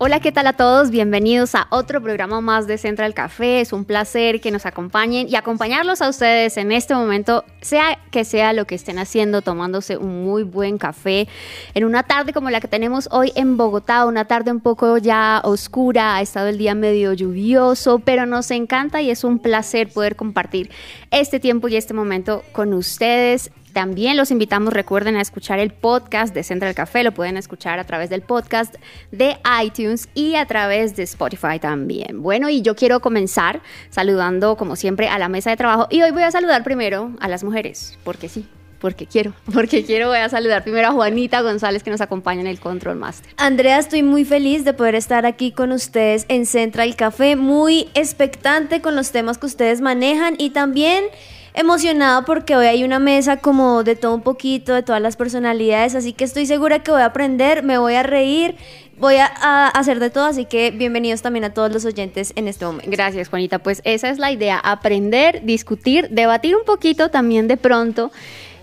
Hola, ¿qué tal a todos? Bienvenidos a otro programa más de Central Café. Es un placer que nos acompañen y acompañarlos a ustedes en este momento, sea que sea lo que estén haciendo, tomándose un muy buen café en una tarde como la que tenemos hoy en Bogotá, una tarde un poco ya oscura, ha estado el día medio lluvioso, pero nos encanta y es un placer poder compartir este tiempo y este momento con ustedes. También los invitamos, recuerden, a escuchar el podcast de Central Café. Lo pueden escuchar a través del podcast de iTunes y a través de Spotify también. Bueno, y yo quiero comenzar saludando, como siempre, a la mesa de trabajo. Y hoy voy a saludar primero a las mujeres, porque sí. Porque quiero, porque quiero, voy a saludar primero a Juanita González que nos acompaña en el Control Master. Andrea, estoy muy feliz de poder estar aquí con ustedes en Central Café, muy expectante con los temas que ustedes manejan y también emocionado porque hoy hay una mesa como de todo un poquito, de todas las personalidades, así que estoy segura que voy a aprender, me voy a reír, voy a, a hacer de todo, así que bienvenidos también a todos los oyentes en este momento. Gracias, Juanita. Pues esa es la idea, aprender, discutir, debatir un poquito también de pronto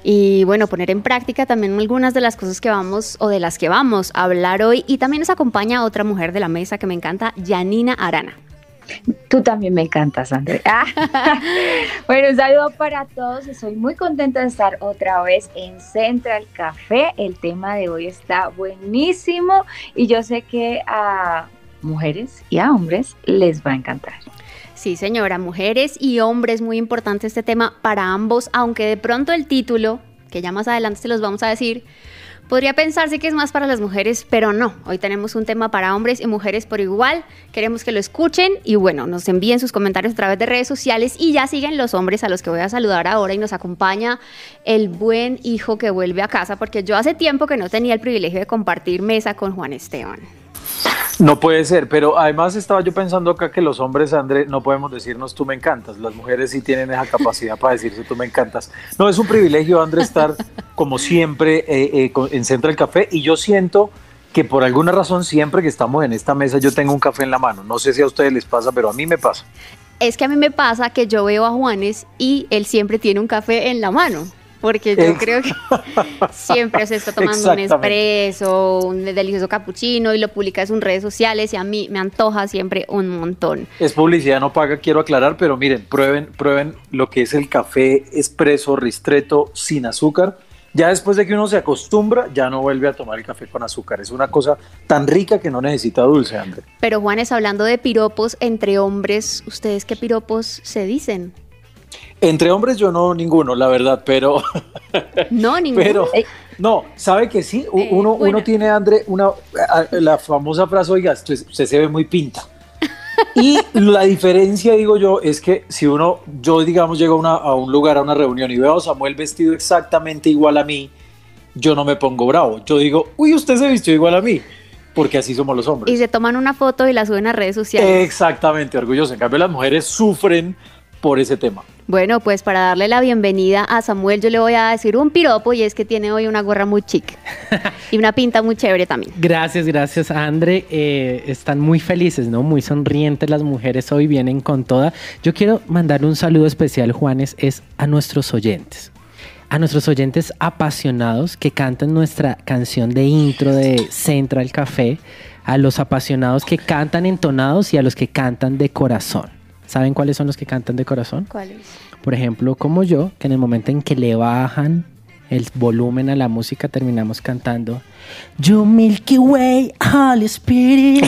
y bueno, poner en práctica también algunas de las cosas que vamos o de las que vamos a hablar hoy. Y también nos acompaña otra mujer de la mesa que me encanta, Janina Arana. Tú también me encantas, André. Ah. bueno, un saludo para todos. Estoy muy contenta de estar otra vez en Central Café. El tema de hoy está buenísimo y yo sé que a mujeres y a hombres les va a encantar. Sí, señora, mujeres y hombres, muy importante este tema para ambos, aunque de pronto el título, que ya más adelante se los vamos a decir, Podría pensarse que es más para las mujeres, pero no. Hoy tenemos un tema para hombres y mujeres por igual. Queremos que lo escuchen y bueno, nos envíen sus comentarios a través de redes sociales y ya siguen los hombres a los que voy a saludar ahora y nos acompaña el buen hijo que vuelve a casa porque yo hace tiempo que no tenía el privilegio de compartir mesa con Juan Esteban. No puede ser, pero además estaba yo pensando acá que los hombres, André, no podemos decirnos tú me encantas. Las mujeres sí tienen esa capacidad para decirse tú me encantas. No, es un privilegio, André, estar como siempre eh, eh, en Central Café y yo siento que por alguna razón siempre que estamos en esta mesa yo tengo un café en la mano. No sé si a ustedes les pasa, pero a mí me pasa. Es que a mí me pasa que yo veo a Juanes y él siempre tiene un café en la mano. Porque yo creo que siempre se está tomando un espresso, un delicioso cappuccino y lo publica en sus redes sociales y a mí me antoja siempre un montón. Es publicidad no paga, quiero aclarar, pero miren, prueben, prueben lo que es el café expreso ristreto sin azúcar. Ya después de que uno se acostumbra, ya no vuelve a tomar el café con azúcar. Es una cosa tan rica que no necesita dulce, André. Pero Juanes, hablando de piropos entre hombres, ¿ustedes qué piropos se dicen? Entre hombres yo no ninguno, la verdad, pero, No, ninguno. pero no, sabe que sí, Eh, uno, uno tiene, André, una, la famosa frase, oiga, usted, se ve muy pinta. Y la diferencia, digo yo, es que si uno, yo digamos, llego una- a un lugar, a una reunión y veo a Samuel vestido exactamente igual a mí, yo no me pongo bravo. Yo digo, uy, usted se vistió igual a mí, porque así somos los hombres. Y se toman una foto y la suben a redes sociales. Exactamente, orgulloso. En cambio, las mujeres sufren por ese tema. Bueno, pues para darle la bienvenida a Samuel, yo le voy a decir un piropo y es que tiene hoy una gorra muy chic y una pinta muy chévere también. Gracias, gracias, Andre. Eh, están muy felices, ¿no? Muy sonrientes las mujeres hoy, vienen con toda. Yo quiero mandar un saludo especial, Juanes, es a nuestros oyentes. A nuestros oyentes apasionados que cantan nuestra canción de intro de Central Café, a los apasionados que cantan entonados y a los que cantan de corazón. ¿Saben cuáles son los que cantan de corazón? ¿Cuál es? Por ejemplo, como yo, que en el momento en que le bajan el volumen a la música terminamos cantando You Milky Way, Holy Spirit,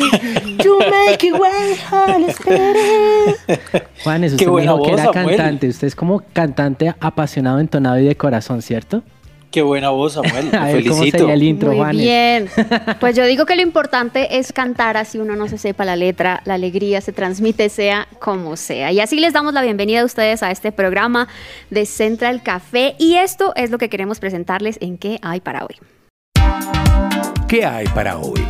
You Milky Way, Holy Spirit. Juanes, usted me dijo que era Samuel. cantante. Usted es como cantante apasionado, entonado y de corazón, ¿cierto? Qué buena voz, Samuel. A ver cómo felicito. sería el intro, Muy Juanes. bien. Pues yo digo que lo importante es cantar así uno no se sepa la letra, la alegría se transmite sea como sea. Y así les damos la bienvenida a ustedes a este programa de Central Café y esto es lo que queremos presentarles en qué hay para hoy. ¿Qué hay para hoy?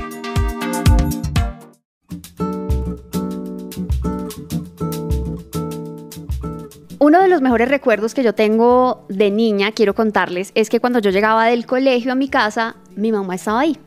Uno de los mejores recuerdos que yo tengo de niña, quiero contarles, es que cuando yo llegaba del colegio a mi casa, mi mamá estaba ahí.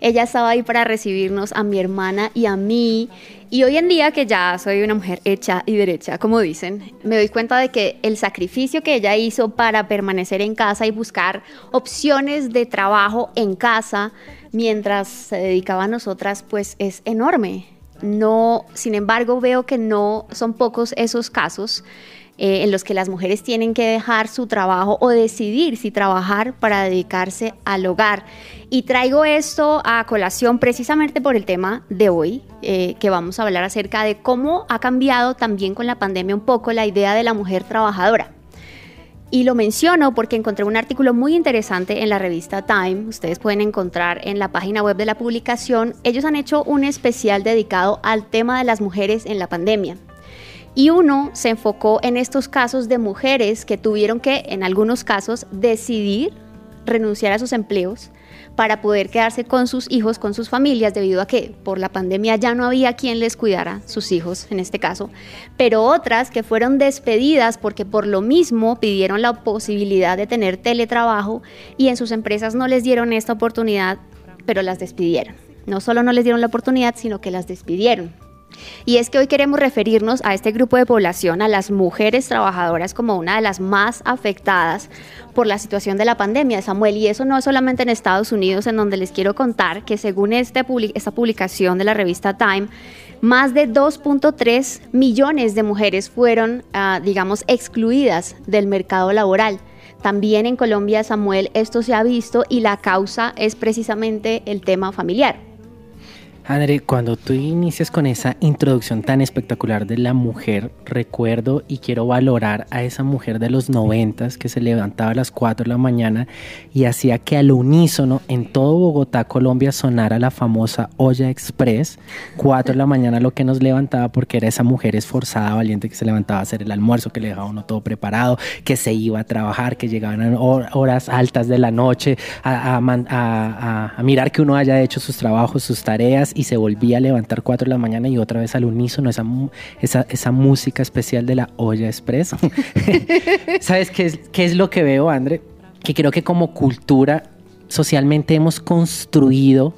Ella estaba ahí para recibirnos a mi hermana y a mí. Y hoy en día que ya soy una mujer hecha y derecha, como dicen, me doy cuenta de que el sacrificio que ella hizo para permanecer en casa y buscar opciones de trabajo en casa mientras se dedicaba a nosotras, pues es enorme. No, sin embargo, veo que no son pocos esos casos eh, en los que las mujeres tienen que dejar su trabajo o decidir si trabajar para dedicarse al hogar. Y traigo esto a colación precisamente por el tema de hoy, eh, que vamos a hablar acerca de cómo ha cambiado también con la pandemia un poco la idea de la mujer trabajadora. Y lo menciono porque encontré un artículo muy interesante en la revista Time, ustedes pueden encontrar en la página web de la publicación, ellos han hecho un especial dedicado al tema de las mujeres en la pandemia. Y uno se enfocó en estos casos de mujeres que tuvieron que, en algunos casos, decidir renunciar a sus empleos para poder quedarse con sus hijos, con sus familias, debido a que por la pandemia ya no había quien les cuidara, sus hijos en este caso, pero otras que fueron despedidas porque por lo mismo pidieron la posibilidad de tener teletrabajo y en sus empresas no les dieron esta oportunidad, pero las despidieron. No solo no les dieron la oportunidad, sino que las despidieron. Y es que hoy queremos referirnos a este grupo de población, a las mujeres trabajadoras, como una de las más afectadas por la situación de la pandemia, Samuel. Y eso no es solamente en Estados Unidos, en donde les quiero contar que según este esta publicación de la revista Time, más de 2.3 millones de mujeres fueron, ah, digamos, excluidas del mercado laboral. También en Colombia, Samuel, esto se ha visto y la causa es precisamente el tema familiar. André, cuando tú inicias con esa introducción tan espectacular de la mujer, recuerdo y quiero valorar a esa mujer de los noventas que se levantaba a las 4 de la mañana y hacía que al unísono en todo Bogotá, Colombia, sonara la famosa olla express. 4 de la mañana lo que nos levantaba porque era esa mujer esforzada, valiente que se levantaba a hacer el almuerzo, que le dejaba uno todo preparado, que se iba a trabajar, que llegaban a horas altas de la noche a, a mirar que uno haya hecho sus trabajos, sus tareas y se volvía a levantar 4 de la mañana y otra vez al unísono esa, esa, esa música especial de la olla express. ¿Sabes qué es, qué es lo que veo, André? Que creo que como cultura socialmente hemos construido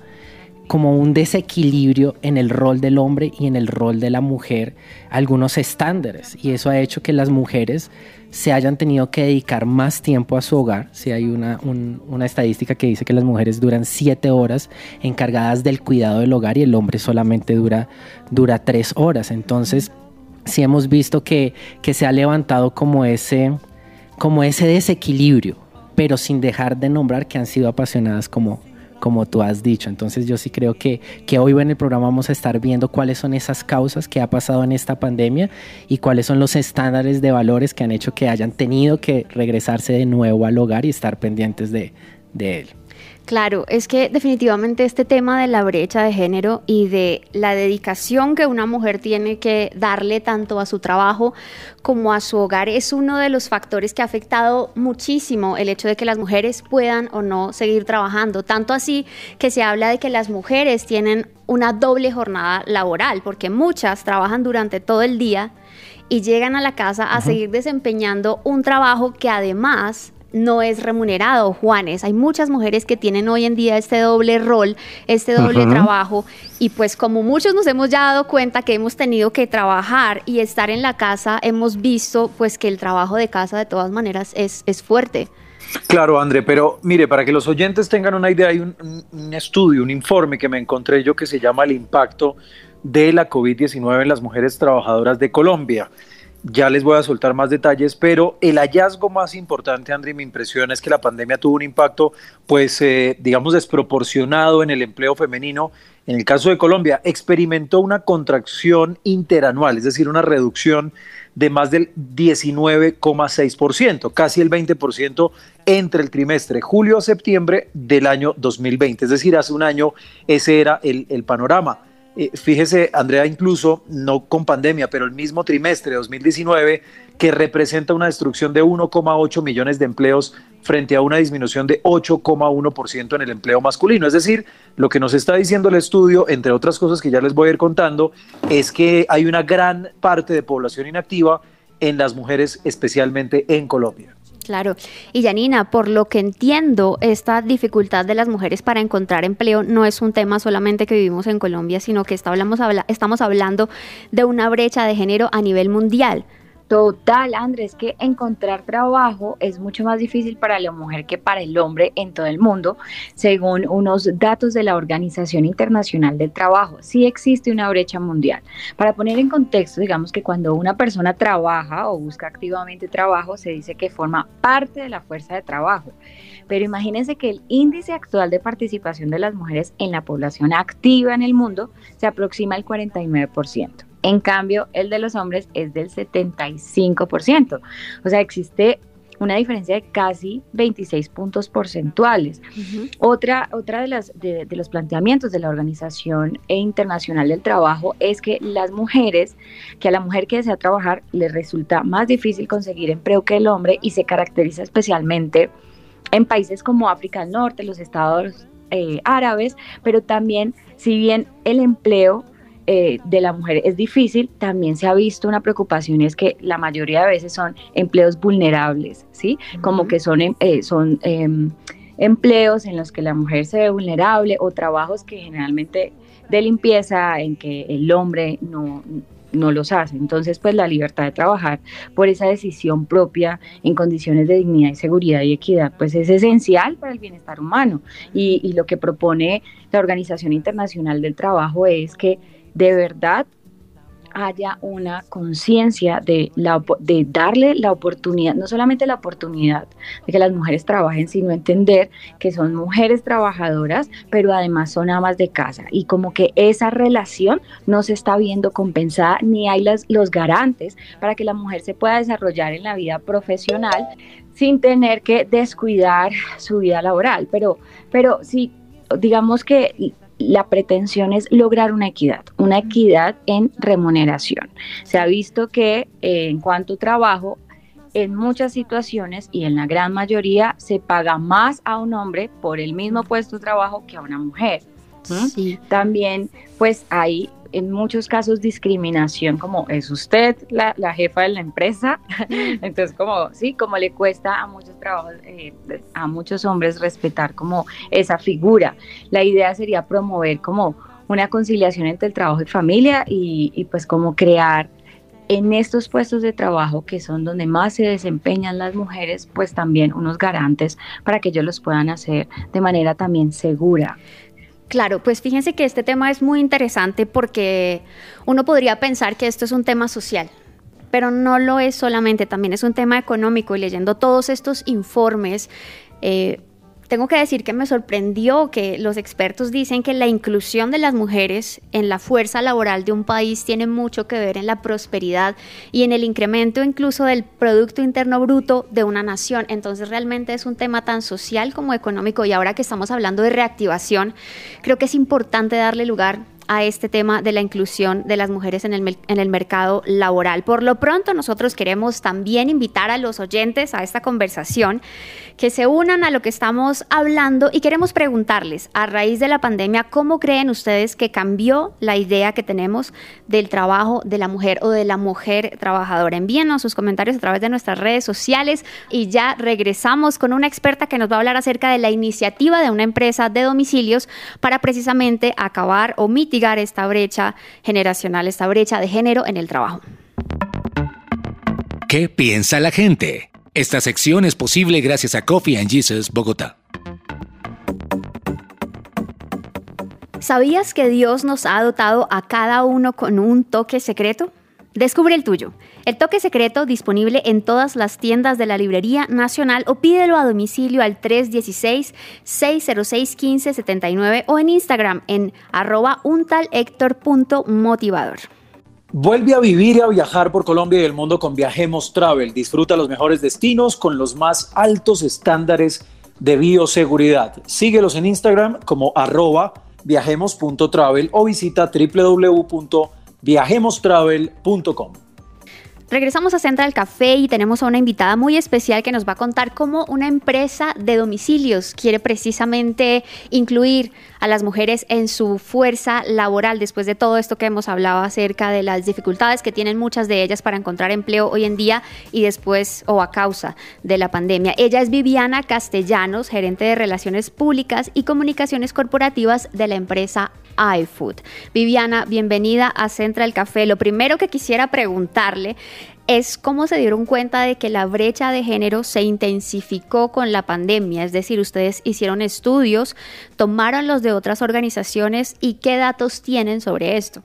como un desequilibrio en el rol del hombre y en el rol de la mujer, algunos estándares. Y eso ha hecho que las mujeres se hayan tenido que dedicar más tiempo a su hogar. Si hay una, una estadística que dice que las mujeres duran siete horas encargadas del cuidado del hogar y el hombre solamente dura, dura tres horas. Entonces, sí hemos visto que, que se ha levantado como ese, como ese desequilibrio, pero sin dejar de nombrar que han sido apasionadas como, como tú has dicho. Entonces yo sí creo que, que hoy en el programa vamos a estar viendo cuáles son esas causas que ha pasado en esta pandemia y cuáles son los estándares de valores que han hecho que hayan tenido que regresarse de nuevo al hogar y estar pendientes de, de él. Claro, es que definitivamente este tema de la brecha de género y de la dedicación que una mujer tiene que darle tanto a su trabajo como a su hogar es uno de los factores que ha afectado muchísimo el hecho de que las mujeres puedan o no seguir trabajando. Tanto así que se habla de que las mujeres tienen una doble jornada laboral, porque muchas trabajan durante todo el día y llegan a la casa a seguir desempeñando un trabajo que además no es remunerado, Juanes. Hay muchas mujeres que tienen hoy en día este doble rol, este doble trabajo, y pues como muchos nos hemos ya dado cuenta que hemos tenido que trabajar y estar en la casa, hemos visto pues que el trabajo de casa de todas maneras es, es fuerte. Claro, André, pero mire, para que los oyentes tengan una idea, hay un, un estudio, un informe que me encontré yo que se llama El impacto de la COVID-19 en las mujeres trabajadoras de Colombia. Ya les voy a soltar más detalles, pero el hallazgo más importante, André, mi impresión es que la pandemia tuvo un impacto, pues, eh, digamos, desproporcionado en el empleo femenino. En el caso de Colombia, experimentó una contracción interanual, es decir, una reducción de más del 19,6%, casi el 20% entre el trimestre julio a septiembre del año 2020. Es decir, hace un año ese era el, el panorama. Fíjese, Andrea, incluso no con pandemia, pero el mismo trimestre de 2019, que representa una destrucción de 1,8 millones de empleos frente a una disminución de 8,1% en el empleo masculino. Es decir, lo que nos está diciendo el estudio, entre otras cosas que ya les voy a ir contando, es que hay una gran parte de población inactiva en las mujeres, especialmente en Colombia. Claro. Y Janina, por lo que entiendo, esta dificultad de las mujeres para encontrar empleo no es un tema solamente que vivimos en Colombia, sino que estamos hablando de una brecha de género a nivel mundial. Total, Andrés, que encontrar trabajo es mucho más difícil para la mujer que para el hombre en todo el mundo, según unos datos de la Organización Internacional del Trabajo. Sí existe una brecha mundial. Para poner en contexto, digamos que cuando una persona trabaja o busca activamente trabajo, se dice que forma parte de la fuerza de trabajo. Pero imagínense que el índice actual de participación de las mujeres en la población activa en el mundo se aproxima al 49%. En cambio, el de los hombres es del 75%. O sea, existe una diferencia de casi 26 puntos porcentuales. Otra, otra de, las, de, los planteamientos de la Organización Internacional del Trabajo es que las mujeres, que a la mujer que desea trabajar le resulta más difícil conseguir empleo que el hombre y se caracteriza especialmente en países como África del Norte, los estados eh, árabes, pero también si bien el empleo eh, de la mujer es difícil, también se ha visto una preocupación es que la mayoría de veces son empleos vulnerables, ¿sí? Como que son, em, eh, son em, empleos en los que la mujer se ve vulnerable o trabajos que generalmente de limpieza en que el hombre no, no los hace. Entonces, pues la libertad de trabajar por esa decisión propia en condiciones de dignidad y seguridad y equidad, pues es esencial para el bienestar humano. Y, y lo que propone la Organización Internacional del Trabajo es que de verdad haya una conciencia de, de darle la oportunidad, no solamente la oportunidad de que las mujeres trabajen, sino entender que son mujeres trabajadoras, pero además son amas de casa y como que esa relación no se está viendo compensada ni hay los garantes para que la mujer se pueda desarrollar en la vida profesional sin tener que descuidar su vida laboral. Pero, pero sí, digamos que la pretensión es lograr una equidad, una equidad en remuneración. Se ha visto que eh, en cuanto a trabajo, en muchas situaciones y en la gran mayoría se paga más a un hombre por el mismo puesto de trabajo que a una mujer. También pues hay en muchos casos discriminación, como es usted la, jefa de la empresa, entonces como, sí, como le cuesta a muchos trabajos, eh, a muchos hombres respetar como esa figura. La idea sería promover como una conciliación entre el trabajo y familia y, y pues como crear en estos puestos de trabajo que son donde más se desempeñan las mujeres, pues también unos garantes para que ellos los puedan hacer de manera también segura. Claro, pues fíjense que este tema es muy interesante porque uno podría pensar que esto es un tema social, pero no lo es solamente, también es un tema económico y leyendo todos estos informes, eh, tengo que decir que me sorprendió que los expertos dicen que la inclusión de las mujeres en la fuerza laboral de un país tiene mucho que ver en la prosperidad y en el incremento incluso del Producto Interno Bruto de una nación. Entonces realmente es un tema tan social como económico y ahora que estamos hablando de reactivación, creo que es importante darle lugar a este tema de la inclusión de las mujeres en el, en el mercado laboral. Por lo pronto, nosotros queremos también invitar a los oyentes a esta conversación que se unan a lo que estamos hablando y queremos preguntarles, a raíz de la pandemia, ¿cómo creen ustedes que cambió la idea que tenemos del trabajo de la mujer o de la mujer trabajadora? Envíenos sus comentarios a través de nuestras redes sociales y ya regresamos con una experta que nos va a hablar acerca de la iniciativa de una empresa de domicilios para precisamente acabar o mitigar esta brecha generacional, esta brecha de género en el trabajo. ¿Qué piensa la gente? Esta sección es posible gracias a Coffee and Jesus Bogotá. ¿Sabías que Dios nos ha dotado a cada uno con un toque secreto? Descubre el tuyo. El toque secreto disponible en todas las tiendas de la Librería Nacional o pídelo a domicilio al 316-606-1579 o en Instagram en arroba untalhector.motivador. Vuelve a vivir y a viajar por Colombia y el mundo con Viajemos Travel. Disfruta los mejores destinos con los más altos estándares de bioseguridad. Síguelos en Instagram como arroba viajemos.travel o visita www.viajemostravel.com. Regresamos a Central Café y tenemos a una invitada muy especial que nos va a contar cómo una empresa de domicilios quiere precisamente incluir a las mujeres en su fuerza laboral después de todo esto que hemos hablado acerca de las dificultades que tienen muchas de ellas para encontrar empleo hoy en día y después o a causa de la pandemia. Ella es Viviana Castellanos, gerente de Relaciones Públicas y Comunicaciones Corporativas de la empresa iFood. Viviana, bienvenida a Central Café. Lo primero que quisiera preguntarle es cómo se dieron cuenta de que la brecha de género se intensificó con la pandemia. Es decir, ustedes hicieron estudios, tomaron los de otras organizaciones y qué datos tienen sobre esto.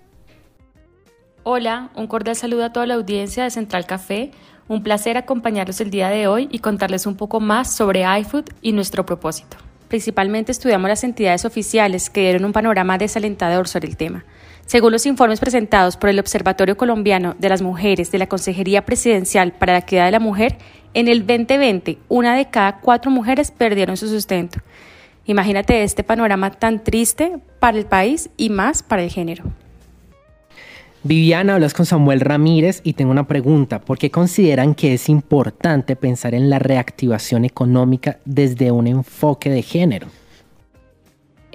Hola, un cordial saludo a toda la audiencia de Central Café. Un placer acompañarlos el día de hoy y contarles un poco más sobre iFood y nuestro propósito. Principalmente estudiamos las entidades oficiales que dieron un panorama desalentador sobre el tema. Según los informes presentados por el Observatorio Colombiano de las Mujeres de la Consejería Presidencial para la Equidad de la Mujer, en el 2020 una de cada cuatro mujeres perdieron su sustento. Imagínate este panorama tan triste para el país y más para el género. Viviana, hablas con Samuel Ramírez y tengo una pregunta. ¿Por qué consideran que es importante pensar en la reactivación económica desde un enfoque de género?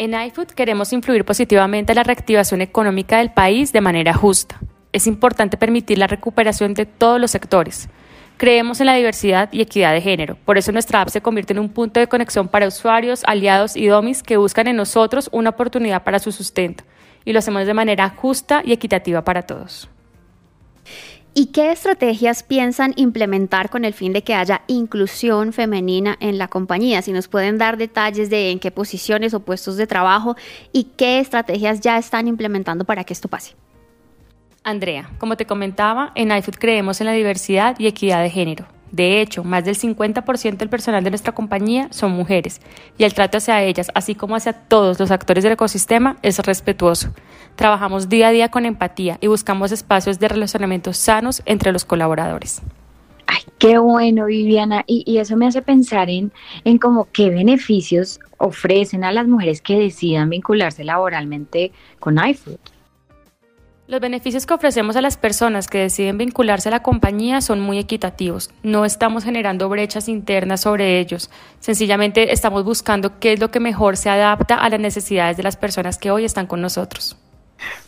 En iFood queremos influir positivamente en la reactivación económica del país de manera justa. Es importante permitir la recuperación de todos los sectores. Creemos en la diversidad y equidad de género. Por eso nuestra app se convierte en un punto de conexión para usuarios, aliados y domis que buscan en nosotros una oportunidad para su sustento y lo hacemos de manera justa y equitativa para todos. ¿Y qué estrategias piensan implementar con el fin de que haya inclusión femenina en la compañía? Si nos pueden dar detalles de en qué posiciones o puestos de trabajo y qué estrategias ya están implementando para que esto pase. Andrea, como te comentaba, en iFood creemos en la diversidad y equidad de género. De hecho, más del 50% del personal de nuestra compañía son mujeres y el trato hacia ellas, así como hacia todos los actores del ecosistema, es respetuoso. Trabajamos día a día con empatía y buscamos espacios de relacionamiento sanos entre los colaboradores. Ay, qué bueno, Viviana. Y, eso me hace pensar en, en cómo qué beneficios ofrecen a las mujeres que decidan vincularse laboralmente con iFood. Los beneficios que ofrecemos a las personas que deciden vincularse a la compañía son muy equitativos. No estamos generando brechas internas sobre ellos. Sencillamente estamos buscando qué es lo que mejor se adapta a las necesidades de las personas que hoy están con nosotros.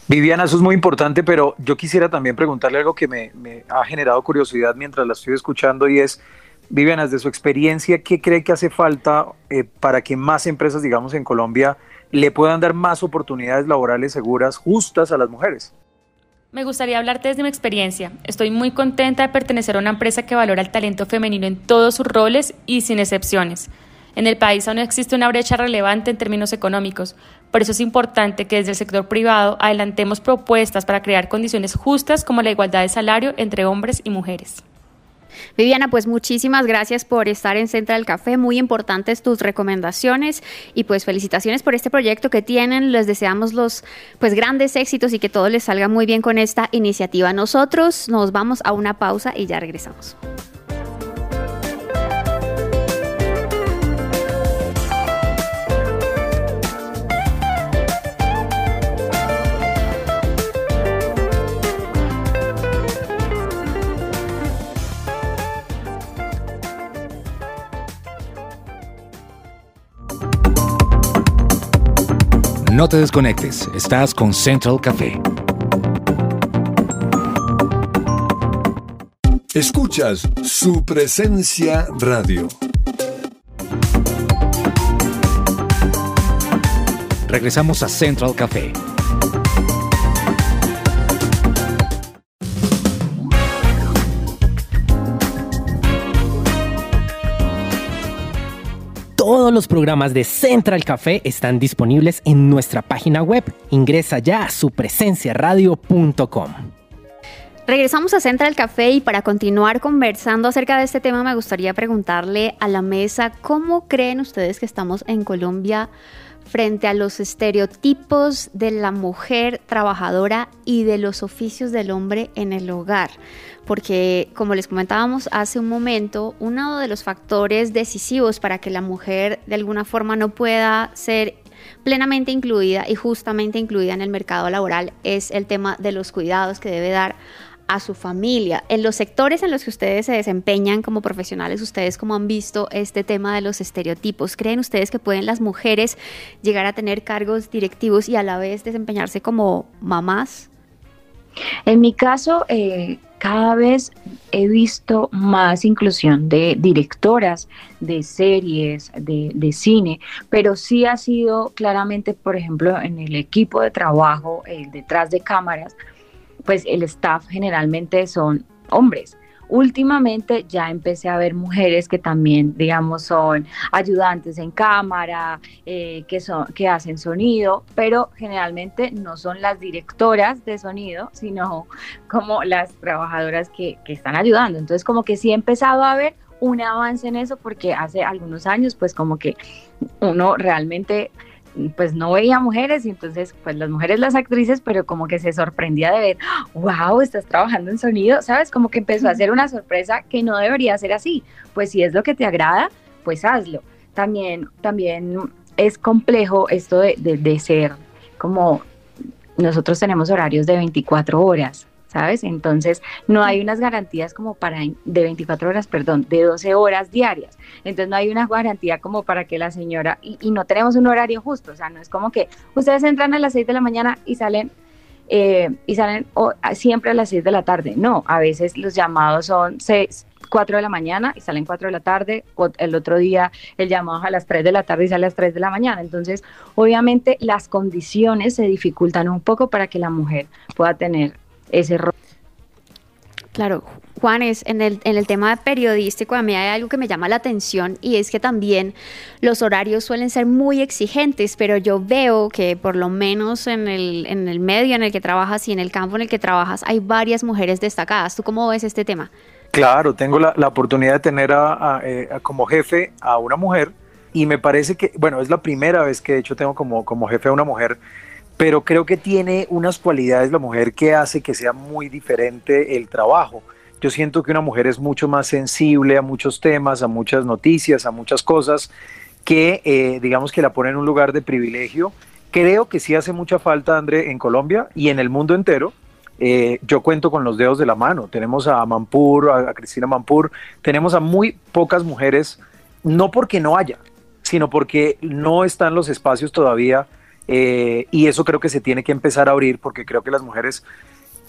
Viviana, eso es muy importante, pero yo quisiera también preguntarle algo que me, ha generado curiosidad mientras la estoy escuchando y es, Viviana, desde su experiencia, ¿qué cree que hace falta eh, para que más empresas, digamos, en Colombia le puedan dar más oportunidades laborales seguras, justas a las mujeres? Me gustaría hablarte desde mi experiencia. Estoy muy contenta de pertenecer a una empresa que valora el talento femenino en todos sus roles y sin excepciones. En el país aún existe una brecha relevante en términos económicos. Por eso es importante que desde el sector privado adelantemos propuestas para crear condiciones justas como la igualdad de salario entre hombres y mujeres. Viviana, pues muchísimas gracias por estar en Central Café, muy importantes tus recomendaciones y pues felicitaciones por este proyecto que tienen, les deseamos los pues grandes éxitos y que todo les salga muy bien con esta iniciativa. Nosotros nos vamos a una pausa y ya regresamos. No te desconectes, estás con Central Café. Escuchas su presencia radio. Regresamos a Central Café. Todos los programas de Central Café están disponibles en nuestra página web. Ingresa ya a supresenciaradio.com. Regresamos a Central Café y para continuar conversando acerca de este tema me gustaría preguntarle a la mesa cómo creen ustedes que estamos en Colombia frente a los estereotipos de la mujer trabajadora y de los oficios del hombre en el hogar. Porque, como les comentábamos hace un momento, uno de los factores decisivos para que la mujer de alguna forma no pueda ser plenamente incluida y justamente incluida en el mercado laboral es el tema de los cuidados que debe dar a su familia. En los sectores en los que ustedes se desempeñan como profesionales, ustedes cómo han visto este tema de los estereotipos. ¿Creen ustedes que pueden las mujeres llegar a tener cargos directivos y a la vez desempeñarse como mamás? En mi caso, eh, cada vez he visto más inclusión de directoras de series, de, cine, pero sí ha sido claramente, por ejemplo, en el equipo de trabajo, el detrás de cámaras, pues el staff generalmente son hombres. Últimamente ya empecé a ver mujeres que también, digamos, son ayudantes en cámara, eh, que, son, que hacen sonido, pero generalmente no son las directoras de sonido, sino como las trabajadoras que, que están ayudando. Entonces, como que sí he empezado a ver un avance en eso porque hace algunos años, pues como que uno realmente pues no veía mujeres y entonces pues las mujeres las actrices, pero como que se sorprendía de ver, wow, estás trabajando en sonido, ¿sabes? Como que empezó a ser una sorpresa que no debería ser así. Pues si es lo que te agrada, pues hazlo. También, también es complejo esto de, de, de ser como nosotros tenemos horarios de 24 horas, ¿sabes? Entonces, no hay unas garantías como para, de 24 horas, perdón, de 12 horas diarias. Entonces, no hay una garantía como para que la señora, y, no tenemos un horario justo, o sea, no es como que ustedes entran a las 6 de la mañana y salen eh, y salen siempre a las 6 de la tarde. No, a veces los llamados son 6, 4 de la mañana y salen 4 de la tarde, el otro día el llamado es a las 3 de la tarde y sale a las 3 de la mañana. Entonces, obviamente las condiciones se dificultan un poco para que la mujer pueda tener ese rol. Claro, Juanes, en el, en el tema periodístico a mí hay algo que me llama la atención y es que también los horarios suelen ser muy exigentes, pero yo veo que por lo menos en el, en el medio en el que trabajas y en el campo en el que trabajas hay varias mujeres destacadas. ¿Tú cómo ves este tema? Claro, tengo la, la oportunidad de tener a, a, eh, como jefe a una mujer y me parece que, bueno, es la primera vez que de hecho tengo como, como jefe a una mujer pero creo que tiene unas cualidades la mujer que hace que sea muy diferente el trabajo. Yo siento que una mujer es mucho más sensible a muchos temas, a muchas noticias, a muchas cosas, que eh, digamos que la pone en un lugar de privilegio. Creo que sí hace mucha falta, André, en Colombia y en el mundo entero. Eh, yo cuento con los dedos de la mano. Tenemos a Mampur, a, Cristina Mampur, tenemos a muy pocas mujeres, no porque no haya, sino porque no están los espacios todavía eh, y eso creo que se tiene que empezar a abrir porque creo que las mujeres,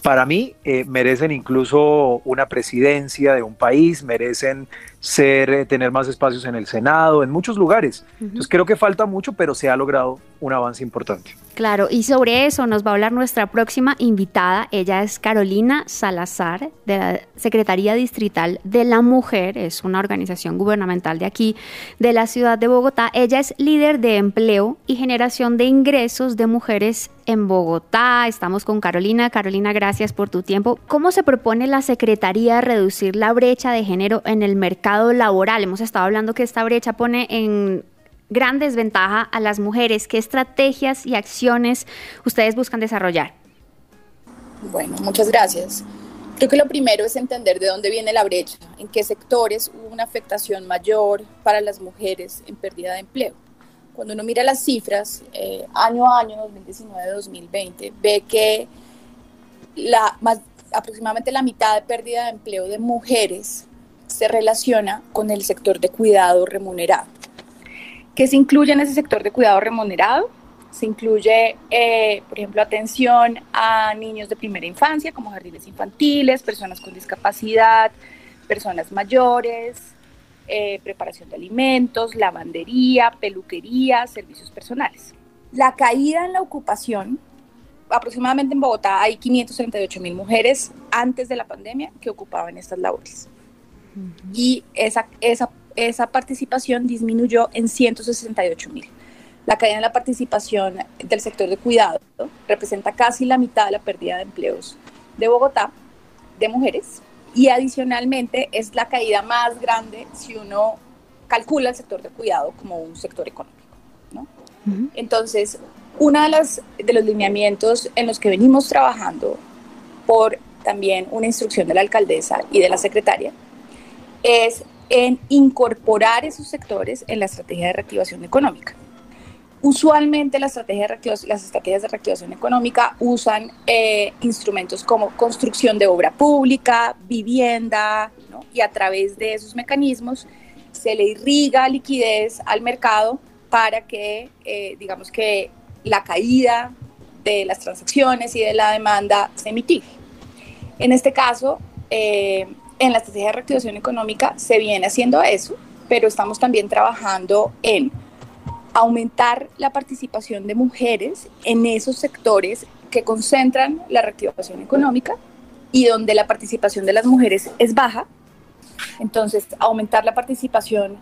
para mí, eh, merecen incluso una presidencia de un país, merecen ser, eh, tener más espacios en el Senado, en muchos lugares. Entonces creo que falta mucho, pero se ha logrado un avance importante. Claro, y sobre eso nos va a hablar nuestra próxima invitada. Ella es Carolina Salazar, de la Secretaría Distrital de la Mujer, es una organización gubernamental de aquí, de la ciudad de Bogotá. Ella es líder de empleo y generación de ingresos de mujeres en Bogotá. Estamos con Carolina. Carolina, gracias por tu tiempo. ¿Cómo se propone la Secretaría reducir la brecha de género en el mercado? Laboral. Hemos estado hablando que esta brecha pone en gran desventaja a las mujeres. ¿Qué estrategias y acciones ustedes buscan desarrollar? Bueno, muchas gracias. Creo que lo primero es entender de dónde viene la brecha, en qué sectores hubo una afectación mayor para las mujeres en pérdida de empleo. Cuando uno mira las cifras, eh, año a año, 2019-2020, ve que la, más, aproximadamente la mitad de pérdida de empleo de mujeres se relaciona con el sector de cuidado remunerado. ¿Qué se incluye en ese sector de cuidado remunerado? Se incluye, eh, por ejemplo, atención a niños de primera infancia, como jardines infantiles, personas con discapacidad, personas mayores, eh, preparación de alimentos, lavandería, peluquería, servicios personales. La caída en la ocupación, aproximadamente en Bogotá hay 538 mil mujeres antes de la pandemia que ocupaban estas labores y esa, esa, esa participación disminuyó en 168 mil. La caída en la participación del sector de cuidado representa casi la mitad de la pérdida de empleos de Bogotá de mujeres y adicionalmente es la caída más grande si uno calcula el sector de cuidado como un sector económico. ¿no? Entonces, uno de, las, de los lineamientos en los que venimos trabajando por también una instrucción de la alcaldesa y de la secretaria es en incorporar esos sectores en la estrategia de reactivación económica. Usualmente las estrategias de reactivación, las estrategias de reactivación económica usan eh, instrumentos como construcción de obra pública, vivienda, ¿no? y a través de esos mecanismos se le irriga liquidez al mercado para que, eh, digamos que la caída de las transacciones y de la demanda se mitigue. En este caso, eh, en la estrategia de reactivación económica se viene haciendo eso, pero estamos también trabajando en aumentar la participación de mujeres en esos sectores que concentran la reactivación económica y donde la participación de las mujeres es baja. Entonces, aumentar la participación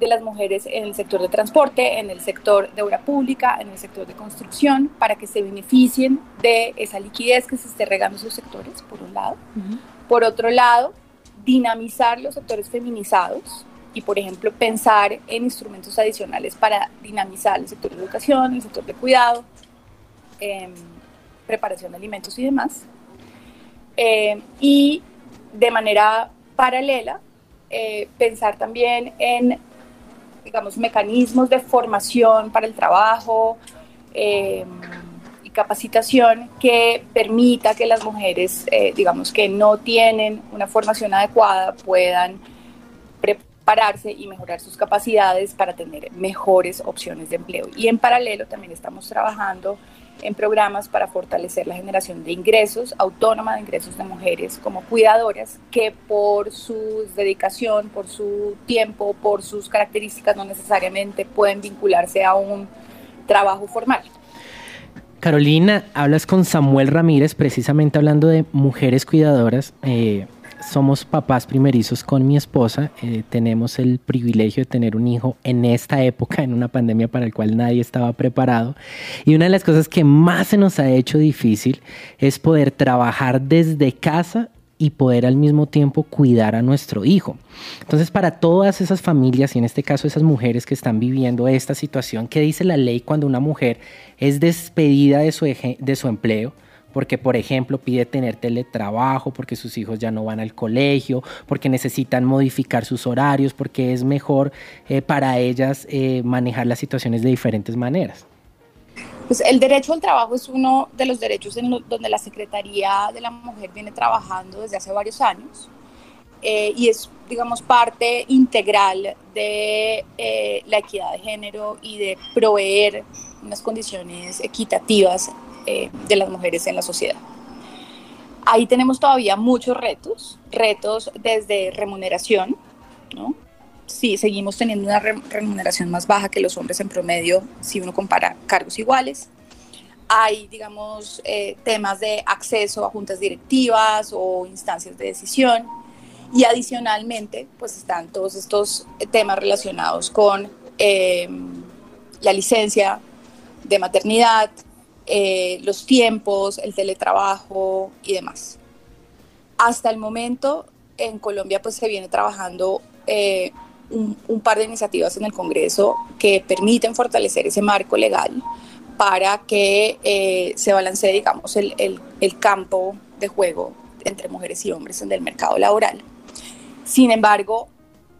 de las mujeres en el sector de transporte, en el sector de obra pública, en el sector de construcción, para que se beneficien de esa liquidez que se esté regando esos sectores, por un lado. Por otro lado, dinamizar los sectores feminizados, y, por ejemplo, pensar en instrumentos adicionales para dinamizar el sector de educación, el sector de cuidado, em, preparación de alimentos y demás. Em, y de manera paralela, eh, pensar también en, digamos, mecanismos de formación para el trabajo em, capacitación que permita que las mujeres, eh, digamos, que no tienen una formación adecuada puedan preparar pararse y mejorar sus capacidades para tener mejores opciones de empleo. Y en paralelo también estamos trabajando en programas para fortalecer la generación de ingresos, autónoma de ingresos de mujeres como cuidadoras, que por su dedicación, por su tiempo, por sus características no necesariamente pueden vincularse a un trabajo formal. Carolina, hablas con Samuel Ramírez precisamente hablando de mujeres cuidadoras. Eh, somos papás primerizos con mi esposa. Eh, tenemos el privilegio de tener un hijo en esta época, en una pandemia para la cual nadie estaba preparado. Y una de las cosas que más se nos ha hecho difícil es poder trabajar desde casa y poder al mismo tiempo cuidar a nuestro hijo. Entonces, para todas esas familias y en este caso esas mujeres que están viviendo esta situación, ¿qué dice la ley cuando una mujer es despedida de su, de su empleo? porque por ejemplo pide tener teletrabajo, porque sus hijos ya no van al colegio, porque necesitan modificar sus horarios, porque es mejor eh, para ellas eh, manejar las situaciones de diferentes maneras. Pues el derecho al trabajo es uno de los derechos en donde la Secretaría de la Mujer viene trabajando desde hace varios años eh, y es, digamos, parte integral de la equidad de género y de proveer unas condiciones equitativas eh, de las mujeres en la sociedad. Ahí tenemos todavía muchos retos, retos desde remuneración, ¿no? Sí, seguimos teniendo una remuneración más baja que los hombres en promedio si uno compara cargos iguales. Hay, digamos, eh, temas de acceso a juntas directivas o instancias de decisión. Y adicionalmente, pues están todos estos temas relacionados con eh, la licencia de maternidad, eh, los tiempos, el teletrabajo y demás. Hasta el momento en Colombia pues se viene trabajando eh, un, par de iniciativas en el Congreso que permiten fortalecer ese marco legal para que eh, se balancee, digamos, el, el, campo de juego entre mujeres y hombres en el mercado laboral. Sin embargo,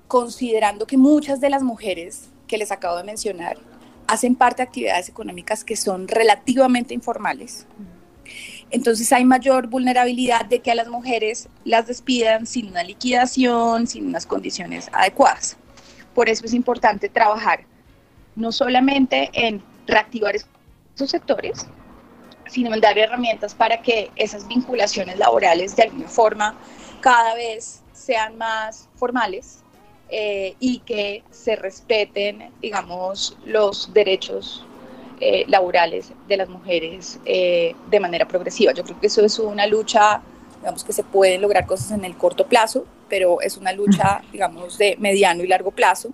considerando que muchas de las mujeres que les acabo de mencionar hacen parte de actividades económicas que son relativamente informales. Entonces hay mayor vulnerabilidad de que a las mujeres las despidan sin una liquidación, sin unas condiciones adecuadas. Por eso es importante trabajar no solamente en reactivar esos sectores, sino en dar herramientas para que esas vinculaciones laborales de alguna forma cada vez sean más formales eh, y que se respeten, digamos, los derechos eh, laborales de las mujeres eh, de manera progresiva. Yo creo que eso es una lucha, digamos, que se pueden lograr cosas en el corto plazo, pero es una lucha, digamos, de mediano y largo plazo,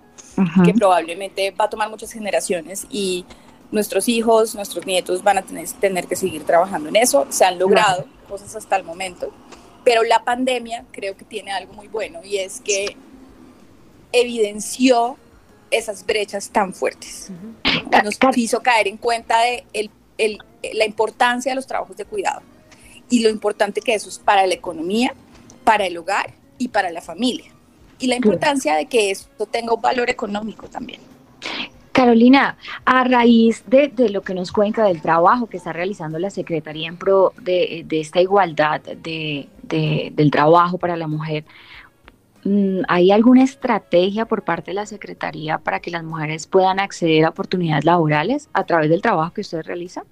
que probablemente va a tomar muchas generaciones y nuestros hijos, nuestros nietos van a tener, tener que seguir trabajando en eso. Se han logrado cosas hasta el momento, pero la pandemia creo que tiene algo muy bueno y es que evidenció esas brechas tan fuertes. Nos hizo caer en cuenta de la importancia de los trabajos de cuidado y lo importante que eso es para la economía, para el hogar y para la familia. Y la importancia de que esto tenga un valor económico también. Carolina, a raíz de, lo que nos cuenta del trabajo que está realizando la Secretaría en pro de, esta igualdad de, del trabajo para la mujer, ¿hay alguna estrategia por parte de la Secretaría para que las mujeres puedan acceder a oportunidades laborales a través del trabajo que usted realiza?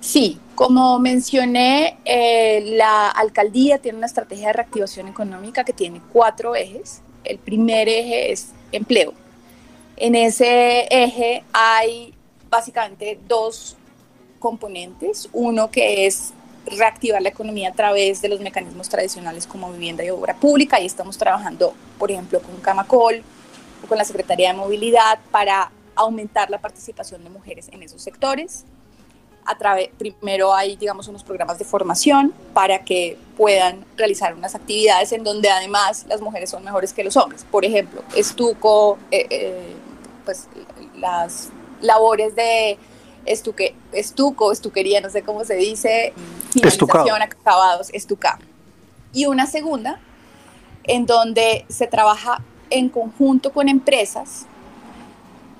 Sí, como mencioné, eh, la alcaldía tiene una estrategia de reactivación económica que tiene cuatro ejes. El primer eje es empleo. En ese eje hay básicamente dos componentes. Uno que es reactivar la economía a través de los mecanismos tradicionales como vivienda y obra pública. Y estamos trabajando, por ejemplo, con Camacol o con la Secretaría de Movilidad para aumentar la participación de mujeres en esos sectores. A través, primero hay, digamos, unos programas de formación para que puedan realizar unas actividades en donde además las mujeres son mejores que los hombres. Por ejemplo, estuco, eh, eh, pues las labores de estuque, estuco, estuquería, no sé cómo se dice, finalización, acabados, estucar. Y una segunda, en donde se trabaja en conjunto con empresas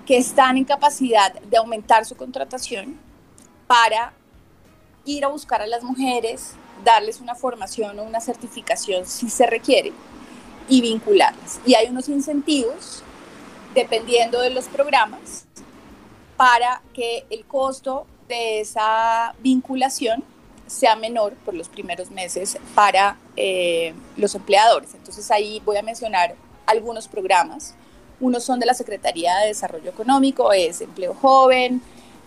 que están en capacidad de aumentar su contratación para ir a buscar a las mujeres, darles una formación o una certificación si se requiere y vincularlas. Y hay unos incentivos dependiendo de los programas, para que el costo de esa vinculación sea menor por los primeros meses para eh, los empleadores. Entonces ahí voy a mencionar algunos programas. Unos son de la Secretaría de Desarrollo Económico, es Empleo Joven,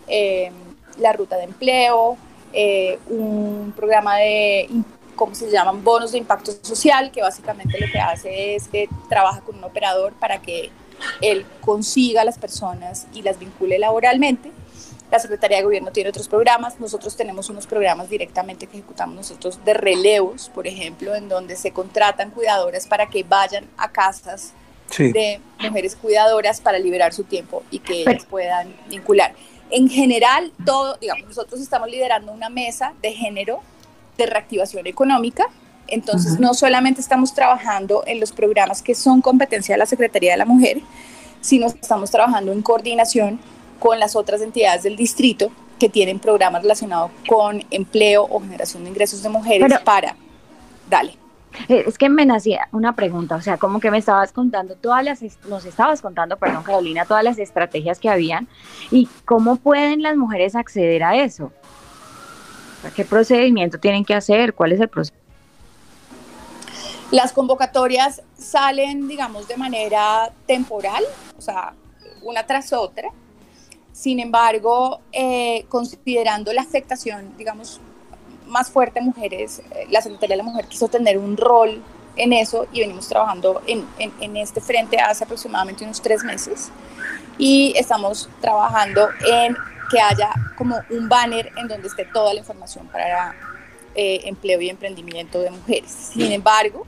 eh, la Ruta de Empleo, eh, un programa de, ¿cómo se llaman? Bonos de impacto social, que básicamente lo que hace es que trabaja con un operador para que él consiga a las personas y las vincule laboralmente. La Secretaría de Gobierno tiene otros programas, nosotros tenemos unos programas directamente que ejecutamos nosotros de relevos, por ejemplo, en donde se contratan cuidadoras para que vayan a casas de mujeres cuidadoras para liberar su tiempo y que ellas puedan vincular. En general, todo, digamos, nosotros estamos liderando una mesa de género de reactivación económica. Entonces, no solamente estamos trabajando en los programas que son competencia de la Secretaría de la Mujer, sino estamos trabajando en coordinación con las otras entidades del distrito que tienen programas relacionados con empleo o generación de ingresos de mujeres para... Dale. Eh, es que me nacía una pregunta, o sea, como que me estabas contando todas las, nos estabas contando, perdón Carolina, todas las estrategias que habían y cómo pueden las mujeres acceder a eso. ¿Qué procedimiento tienen que hacer? ¿Cuál es el proceso? Las convocatorias salen, digamos, de manera temporal, o sea, una tras otra. Sin embargo, eh, considerando la afectación, digamos, más fuerte a mujeres, eh, la Secretaría de la Mujer quiso tener un rol en eso y venimos trabajando en, en, este frente hace aproximadamente unos tres meses y estamos trabajando en que haya como un banner en donde esté toda la información para eh, empleo y emprendimiento de mujeres. Sin embargo,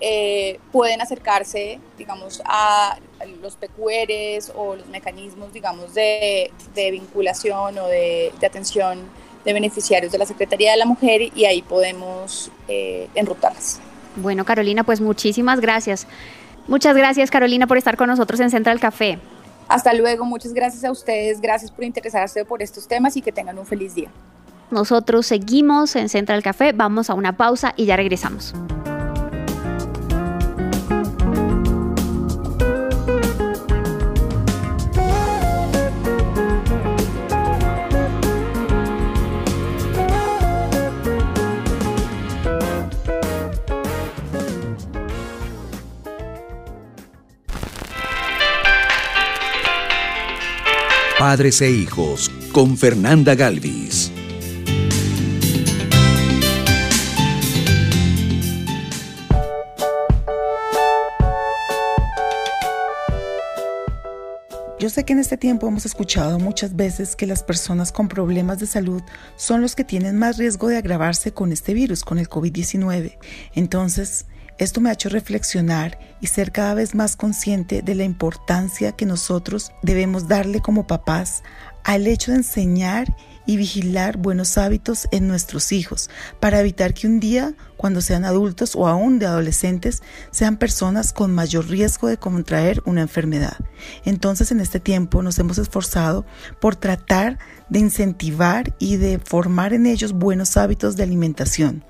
eh, pueden acercarse, digamos, a los PQRs o los mecanismos, digamos, de, vinculación o de, atención de beneficiarios de la Secretaría de la Mujer y ahí podemos eh, enrutarlas. Bueno, Carolina, pues muchísimas gracias. Muchas gracias, Carolina, por estar con nosotros en Central Café. Hasta luego, muchas gracias a ustedes, gracias por interesarse por estos temas y que tengan un feliz día. Nosotros seguimos en Central Café, vamos a una pausa y ya regresamos. Padres e Hijos con Fernanda Galvis. Yo sé que en este tiempo hemos escuchado muchas veces que las personas con problemas de salud son los que tienen más riesgo de agravarse con este virus, con el COVID-19. Entonces, Esto me ha hecho reflexionar y ser cada vez más consciente de la importancia que nosotros debemos darle como papás al hecho de enseñar y vigilar buenos hábitos en nuestros hijos para evitar que un día, cuando sean adultos o aún de adolescentes, sean personas con mayor riesgo de contraer una enfermedad. Entonces en este tiempo nos hemos esforzado por tratar de incentivar y de formar en ellos buenos hábitos de alimentación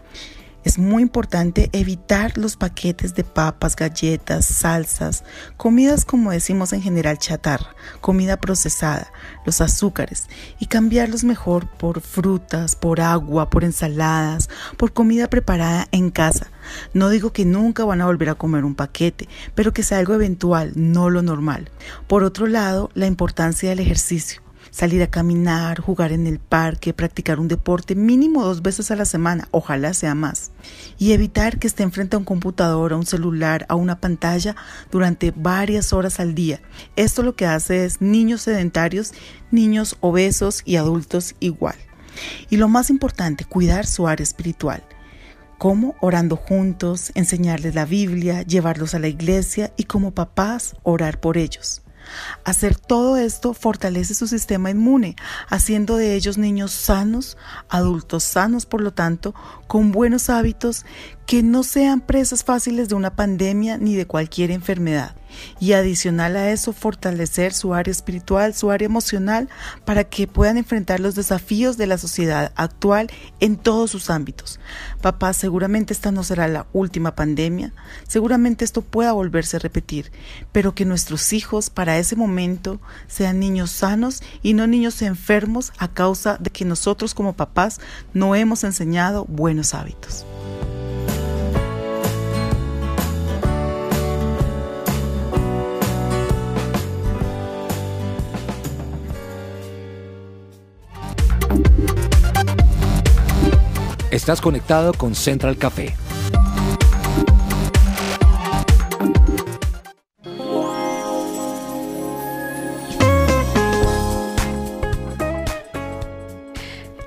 es muy importante evitar los paquetes de papas, galletas, salsas, comidas como decimos en general chatarra, comida procesada, los azúcares y cambiarlos mejor por frutas, por agua, por ensaladas, por comida preparada en casa. No digo que nunca van a volver a comer un paquete, pero que sea algo eventual, no lo normal. Por otro lado, la importancia del ejercicio salir a caminar, jugar en el parque, practicar un deporte mínimo dos veces a la semana, ojalá sea más, y evitar que estén frente a un computador, a un celular, a una pantalla durante varias horas al día. Esto lo que hace es niños sedentarios, niños obesos y adultos igual. Y lo más importante, cuidar su área espiritual. ¿Cómo? Orando juntos, enseñarles la Biblia, llevarlos a la iglesia y como papás orar por ellos. Hacer todo esto fortalece su sistema inmune, haciendo de ellos niños sanos, adultos sanos, por lo tanto, con buenos hábitos que no sean presas fáciles de una pandemia ni de cualquier enfermedad. Y adicional a eso, fortalecer su área espiritual, su área emocional, para que puedan enfrentar los desafíos de la sociedad actual en todos sus ámbitos. Papá, seguramente esta no será la última pandemia, seguramente esto pueda volverse a repetir, pero que nuestros hijos para ese momento sean niños sanos y no niños enfermos a causa de que nosotros como papás no hemos enseñado buenos hábitos. Estás conectado con Central Café.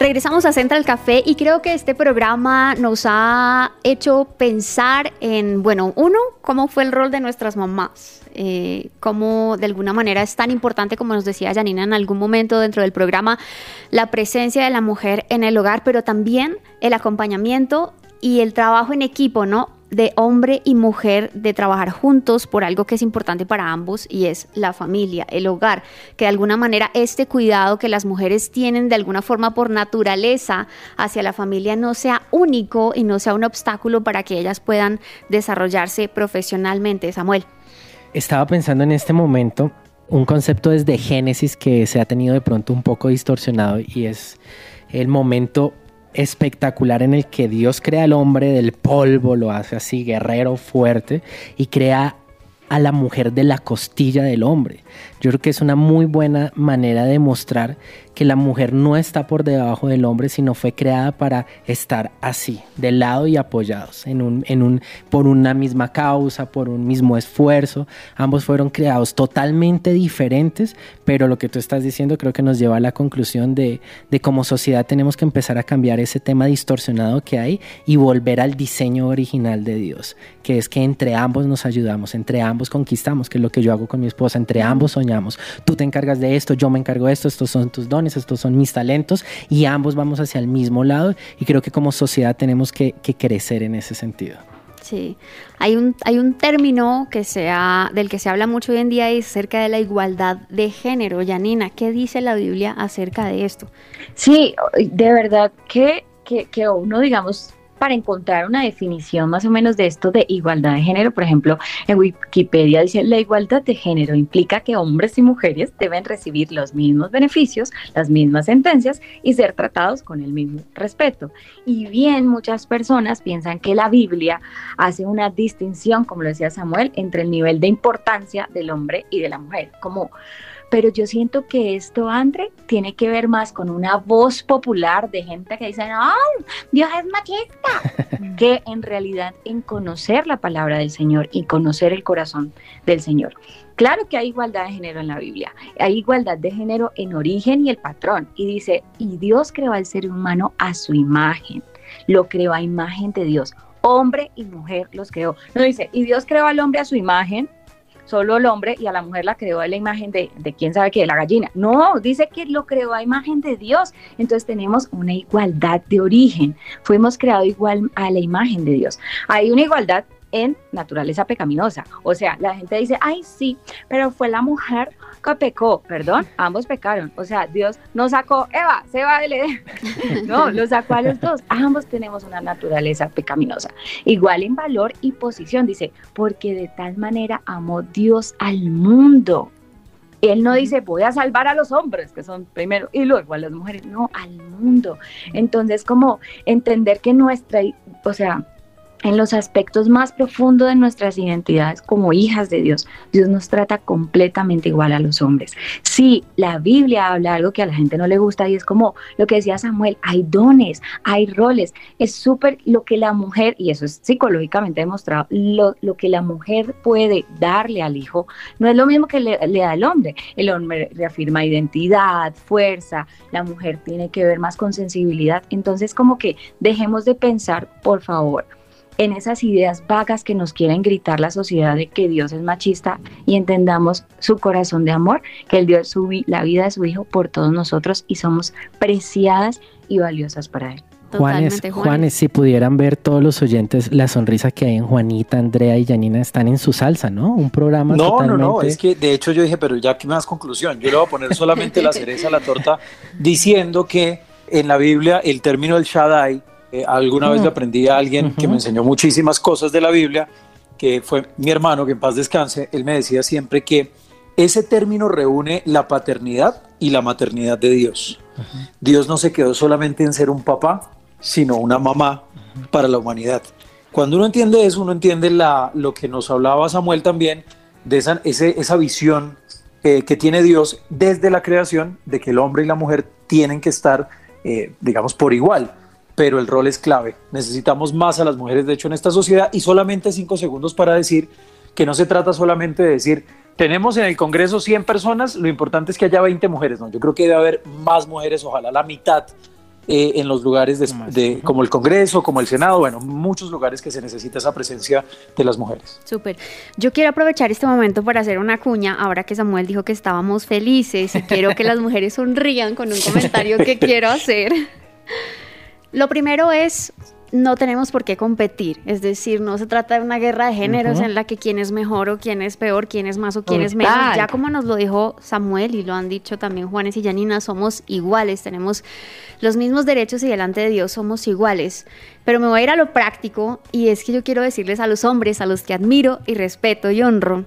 Regresamos a Central Café y creo que este programa nos ha hecho pensar en, bueno, uno, cómo fue el rol de nuestras mamás, eh, cómo de alguna manera es tan importante, como nos decía Janina en algún momento dentro del programa, la presencia de la mujer en el hogar, pero también el acompañamiento y el trabajo en equipo, ¿no? de hombre y mujer de trabajar juntos por algo que es importante para ambos y es la familia, el hogar, que de alguna manera este cuidado que las mujeres tienen de alguna forma por naturaleza hacia la familia no sea único y no sea un obstáculo para que ellas puedan desarrollarse profesionalmente. Samuel. Estaba pensando en este momento un concepto desde Génesis que se ha tenido de pronto un poco distorsionado y es el momento espectacular en el que Dios crea al hombre del polvo, lo hace así guerrero, fuerte, y crea a la mujer de la costilla del hombre. Yo creo que es una muy buena manera de mostrar que la mujer no está por debajo del hombre, sino fue creada para estar así, de lado y apoyados, en un, en un, por una misma causa, por un mismo esfuerzo. Ambos fueron creados totalmente diferentes, pero lo que tú estás diciendo creo que nos lleva a la conclusión de, de como sociedad tenemos que empezar a cambiar ese tema distorsionado que hay y volver al diseño original de Dios, que es que entre ambos nos ayudamos, entre ambos conquistamos, que es lo que yo hago con mi esposa, entre ambos soñamos. Tú te encargas de esto, yo me encargo de esto, estos son tus dones, estos son mis talentos y ambos vamos hacia el mismo lado y creo que como sociedad tenemos que, crecer en ese sentido. Sí, hay un, hay un término que sea, del que se habla mucho hoy en día y es acerca de la igualdad de género. Yanina, ¿qué dice la Biblia acerca de esto? Sí, de verdad que, que, que uno, digamos, para encontrar una definición más o menos de esto de igualdad de género. Por ejemplo, en Wikipedia dice, la igualdad de género implica que hombres y mujeres deben recibir los mismos beneficios, las mismas sentencias y ser tratados con el mismo respeto. Y bien, muchas personas piensan que la Biblia hace una distinción, como lo decía Samuel, entre el nivel de importancia del hombre y de la mujer, como pero yo siento que esto, André, tiene que ver más con una voz popular de gente que dice, ¡ay, Dios es machista! que en realidad en conocer la palabra del Señor y conocer el corazón del Señor. Claro que hay igualdad de género en la Biblia, hay igualdad de género en origen y el patrón. Y dice, y Dios creó al ser humano a su imagen, lo creó a imagen de Dios hombre y mujer los creó. No dice, y Dios creó al hombre a su imagen, solo el hombre, y a la mujer la creó a la imagen de, de quién sabe qué, de la gallina. No, dice que lo creó a imagen de Dios. Entonces tenemos una igualdad de origen. Fuimos creados igual a la imagen de Dios. Hay una igualdad en naturaleza pecaminosa. O sea, la gente dice, ay, sí, pero fue la mujer que pecó. Perdón, ambos pecaron. O sea, Dios no sacó, Eva, se va de No, lo sacó a los dos. Ambos tenemos una naturaleza pecaminosa. Igual en valor y posición. Dice, porque de tal manera amó Dios al mundo. Él no dice, voy a salvar a los hombres, que son primero, y luego a las mujeres, no, al mundo. Entonces, como entender que nuestra, o sea, en los aspectos más profundos de nuestras identidades como hijas de Dios. Dios nos trata completamente igual a los hombres. Sí, la Biblia habla algo que a la gente no le gusta y es como lo que decía Samuel, hay dones, hay roles. Es súper lo que la mujer, y eso es psicológicamente demostrado, lo, que la mujer puede darle al hijo no es lo mismo que le, le da el hombre. El hombre reafirma identidad, fuerza, la mujer tiene que ver más con sensibilidad. Entonces como que dejemos de pensar, por favor, en esas ideas vagas que nos quieren gritar la sociedad de que Dios es machista y entendamos su corazón de amor, que Él dio su, la vida de su Hijo por todos nosotros y somos preciadas y valiosas para Él. Juanes, Juanes, si pudieran ver todos los oyentes la sonrisa que hay en Juanita, Andrea y Janina están en su salsa, ¿no? Un programa No, totalmente... no, no, es que de hecho yo dije, pero ya que más conclusión, yo le voy a poner solamente la cereza a la torta diciendo que en la Biblia el término del Shaddai eh, alguna vez le aprendí a alguien que me enseñó muchísimas cosas de la Biblia, que fue mi hermano, que en paz descanse, él me decía siempre que ese término reúne la paternidad y la maternidad de Dios. Dios no se quedó solamente en ser un papá, sino una mamá para la humanidad. Cuando uno entiende eso, uno entiende la, lo que nos hablaba Samuel también, de esa, esa visión eh, que tiene Dios desde la creación, de que el hombre y la mujer tienen que estar, eh, digamos, por igual pero el rol es clave. Necesitamos más a las mujeres, de hecho, en esta sociedad y solamente cinco segundos para decir que no se trata solamente de decir, tenemos en el Congreso 100 personas, lo importante es que haya 20 mujeres, ¿no? Yo creo que debe haber más mujeres, ojalá la mitad eh, en los lugares de, como el Congreso, como el Senado, bueno, muchos lugares que se necesita esa presencia de las mujeres. Súper. Yo quiero aprovechar este momento para hacer una cuña, ahora que Samuel dijo que estábamos felices y quiero que las mujeres sonrían con un comentario que quiero hacer. Lo primero es, no tenemos por qué competir, es decir, no se trata de una guerra de géneros en la que quién es mejor o quién es peor, quién es más o quién es menos. Ya como nos lo dijo Samuel y lo han dicho también Juanes y Janina, somos iguales, tenemos los mismos derechos y delante de Dios somos iguales. Pero me voy a ir a lo práctico y es que yo quiero decirles a los hombres, a los que admiro y respeto y honro,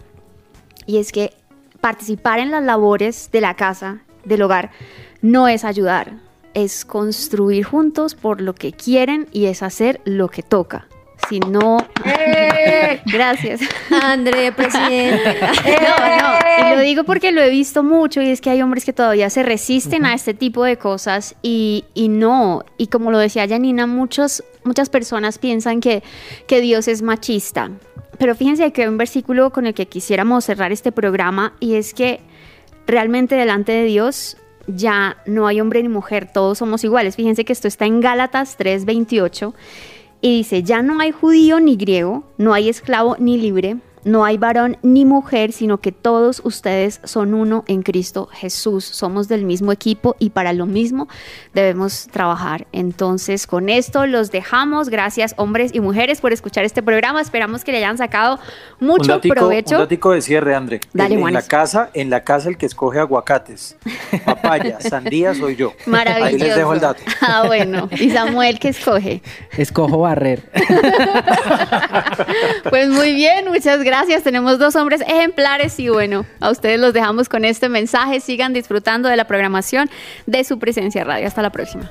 y es que participar en las labores de la casa, del hogar, no es ayudar, es construir juntos por lo que quieren y es hacer lo que toca. Si no, ¡Eh! gracias, André, presidente. No, no, y lo digo porque lo he visto mucho y es que hay hombres que todavía se resisten a este tipo de cosas y, y no, y como lo decía Janina, muchos, muchas personas piensan que, que Dios es machista. Pero fíjense que hay un versículo con el que quisiéramos cerrar este programa y es que realmente delante de Dios ya no hay hombre ni mujer, todos somos iguales. Fíjense que esto está en Gálatas 3:28 y dice, ya no hay judío ni griego, no hay esclavo ni libre no hay varón ni mujer, sino que todos ustedes son uno en Cristo Jesús. Somos del mismo equipo y para lo mismo debemos trabajar. Entonces, con esto los dejamos. Gracias, hombres y mujeres, por escuchar este programa. Esperamos que le hayan sacado mucho provecho. Un datico de cierre, André. Dale, en, en la casa, en la casa el que escoge aguacates, papaya, sandía soy yo. Maravilloso. Ahí les dejo el dato. Ah, bueno. ¿Y Samuel qué escoge? Escojo barrer. pues muy bien, muchas gracias gracias. Tenemos dos hombres ejemplares y bueno, a ustedes los dejamos con este mensaje. Sigan disfrutando de la programación de su presencia radio. Hasta la próxima.